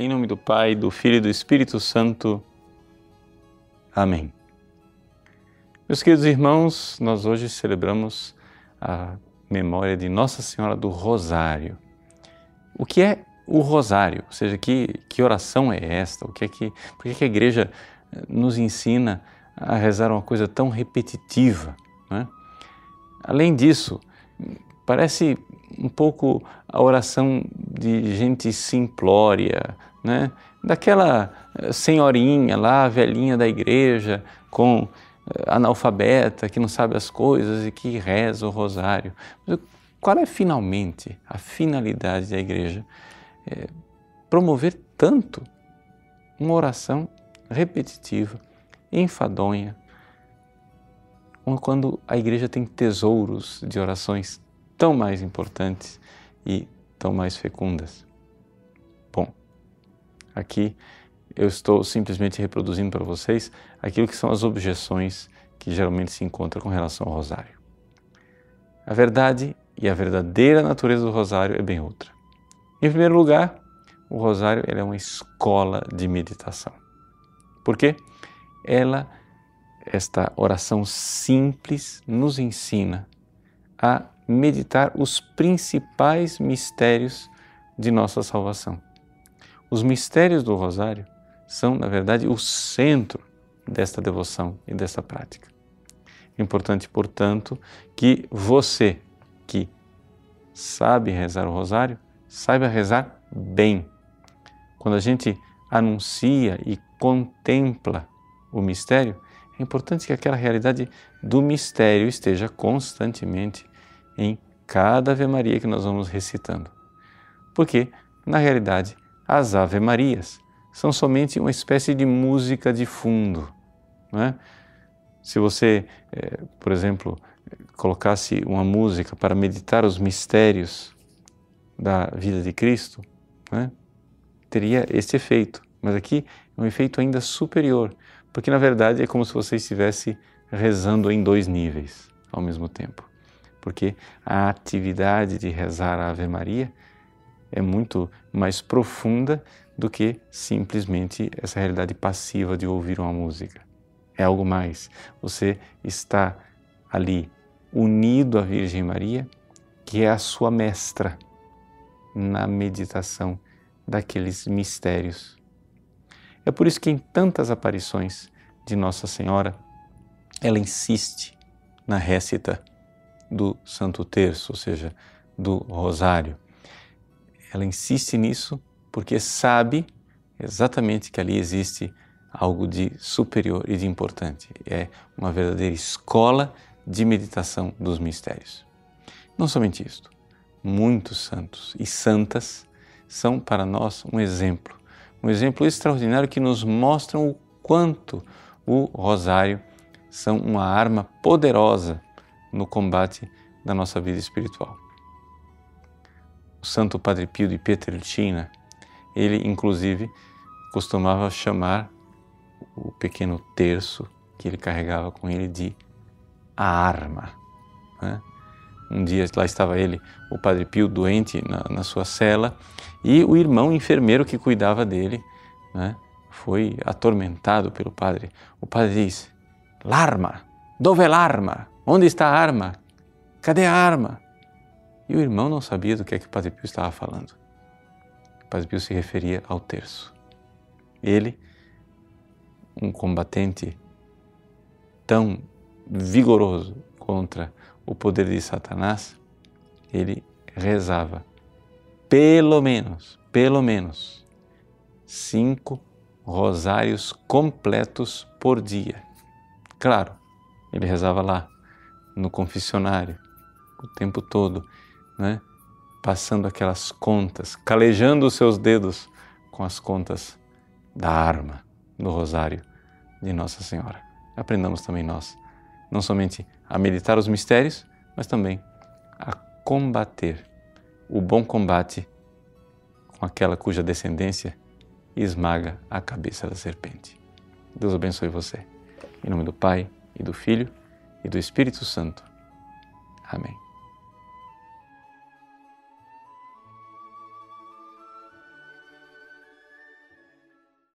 Em nome do Pai, do Filho e do Espírito Santo. Amém. Meus queridos irmãos, nós hoje celebramos a memória de Nossa Senhora do Rosário. O que é o Rosário? Ou seja, que, que oração é esta? O que é que, por que, a igreja nos ensina a rezar uma coisa tão repetitiva? Né? Além disso, parece um pouco a oração de gente simplória, né? daquela eh, senhorinha lá, velhinha da igreja, com eh, analfabeta, que não sabe as coisas e que reza o rosário. Qual é finalmente a finalidade da igreja? É promover tanto uma oração repetitiva, enfadonha, quando a igreja tem tesouros de orações tão mais importantes e tão mais fecundas. Aqui eu estou simplesmente reproduzindo para vocês aquilo que são as objeções que geralmente se encontram com relação ao rosário. A verdade e a verdadeira natureza do rosário é bem outra. Em primeiro lugar, o rosário é uma escola de meditação. Por quê? Ela esta oração simples nos ensina a meditar os principais mistérios de nossa salvação. Os mistérios do Rosário são, na verdade, o centro desta devoção e desta prática. É importante, portanto, que você que sabe rezar o Rosário, saiba rezar bem. Quando a gente anuncia e contempla o mistério, é importante que aquela realidade do mistério esteja constantemente em cada Ave Maria que nós vamos recitando. Porque, na realidade, as Ave Marias são somente uma espécie de música de fundo. Não é? Se você, é, por exemplo, colocasse uma música para meditar os mistérios da vida de Cristo, é? teria esse efeito. Mas aqui é um efeito ainda superior, porque na verdade é como se você estivesse rezando em dois níveis ao mesmo tempo. Porque a atividade de rezar a Ave Maria é muito mais profunda do que simplesmente essa realidade passiva de ouvir uma música. É algo mais. Você está ali unido à Virgem Maria, que é a sua mestra na meditação daqueles mistérios é por isso que em tantas aparições de Nossa Senhora, ela insiste na récita do Santo Terço, ou seja, do Rosário. Ela insiste nisso porque sabe exatamente que ali existe algo de superior e de importante. É uma verdadeira escola de meditação dos mistérios. Não somente isto, muitos santos e santas são para nós um exemplo um exemplo extraordinário que nos mostra o quanto o rosário são uma arma poderosa no combate da nossa vida espiritual. Santo Padre Pio de Pietrelcina, ele inclusive costumava chamar o pequeno terço que ele carregava com ele de a arma. Né? Um dia lá estava ele, o Padre Pio, doente na, na sua cela, e o irmão enfermeiro que cuidava dele né, foi atormentado pelo padre. O padre diz: L'arma, dove l'arma? Onde está a arma? Cadê a arma? E o irmão não sabia do que é que o Padre Pio estava falando. O Padre Pio se referia ao terço. Ele, um combatente tão vigoroso contra o poder de Satanás, ele rezava pelo menos, pelo menos, cinco rosários completos por dia. Claro, ele rezava lá, no confessionário, o tempo todo, né? passando aquelas contas, calejando os seus dedos com as contas da arma do rosário de Nossa Senhora. Aprendamos também nós, não somente a meditar os mistérios, mas também a combater o bom combate com aquela cuja descendência esmaga a cabeça da serpente. Deus abençoe você. Em nome do Pai, e do Filho, e do Espírito Santo. Amém.